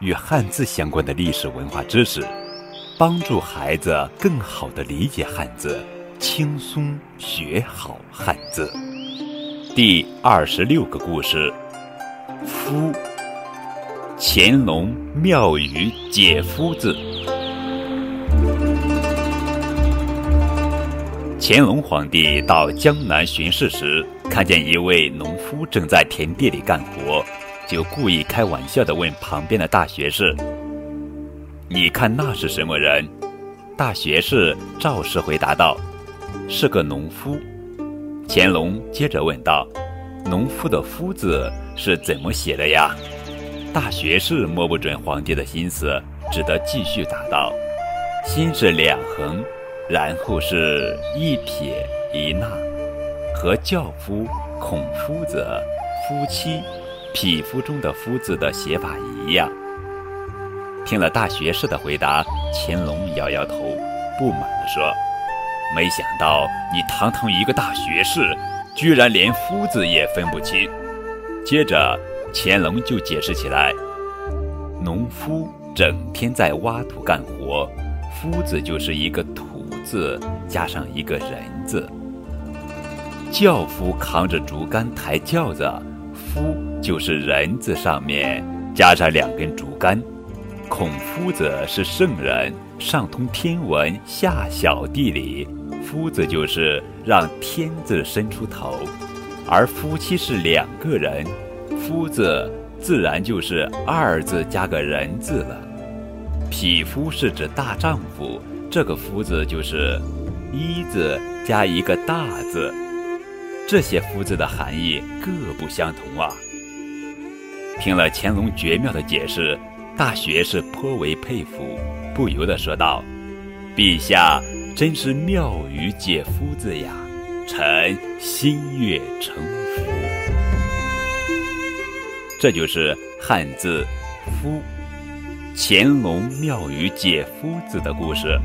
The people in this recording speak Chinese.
与汉字相关的历史文化知识，帮助孩子更好地理解汉字。轻松学好汉字。第二十六个故事：夫。乾隆妙语解夫字。乾隆皇帝到江南巡视时，看见一位农夫正在田地里干活，就故意开玩笑地问旁边的大学士：“你看那是什么人？”大学士赵氏回答道。是个农夫，乾隆接着问道：“农夫的‘夫’字是怎么写的呀？”大学士摸不准皇帝的心思，只得继续答道：“心是两横，然后是一撇一捺，和轿夫、孔夫子、夫妻、匹夫中的‘夫’字的写法一样。”听了大学士的回答，乾隆摇摇头，不满地说。没想到你堂堂一个大学士，居然连夫字也分不清。接着，乾隆就解释起来：农夫整天在挖土干活，夫字就是一个土字加上一个人字；轿夫扛着竹竿抬轿子，夫就是人字上面加上两根竹竿；孔夫子是圣人，上通天文，下晓地理。夫子就是让天字伸出头，而夫妻是两个人，夫字自然就是二字加个人字了。匹夫是指大丈夫，这个夫字就是一字加一个大字。这些夫字的含义各不相同啊！听了乾隆绝妙的解释，大学士颇为佩服，不由得说道：“陛下。”真是妙语解夫字呀，臣心悦诚服。这就是汉字“夫”，乾隆妙语解夫字的故事。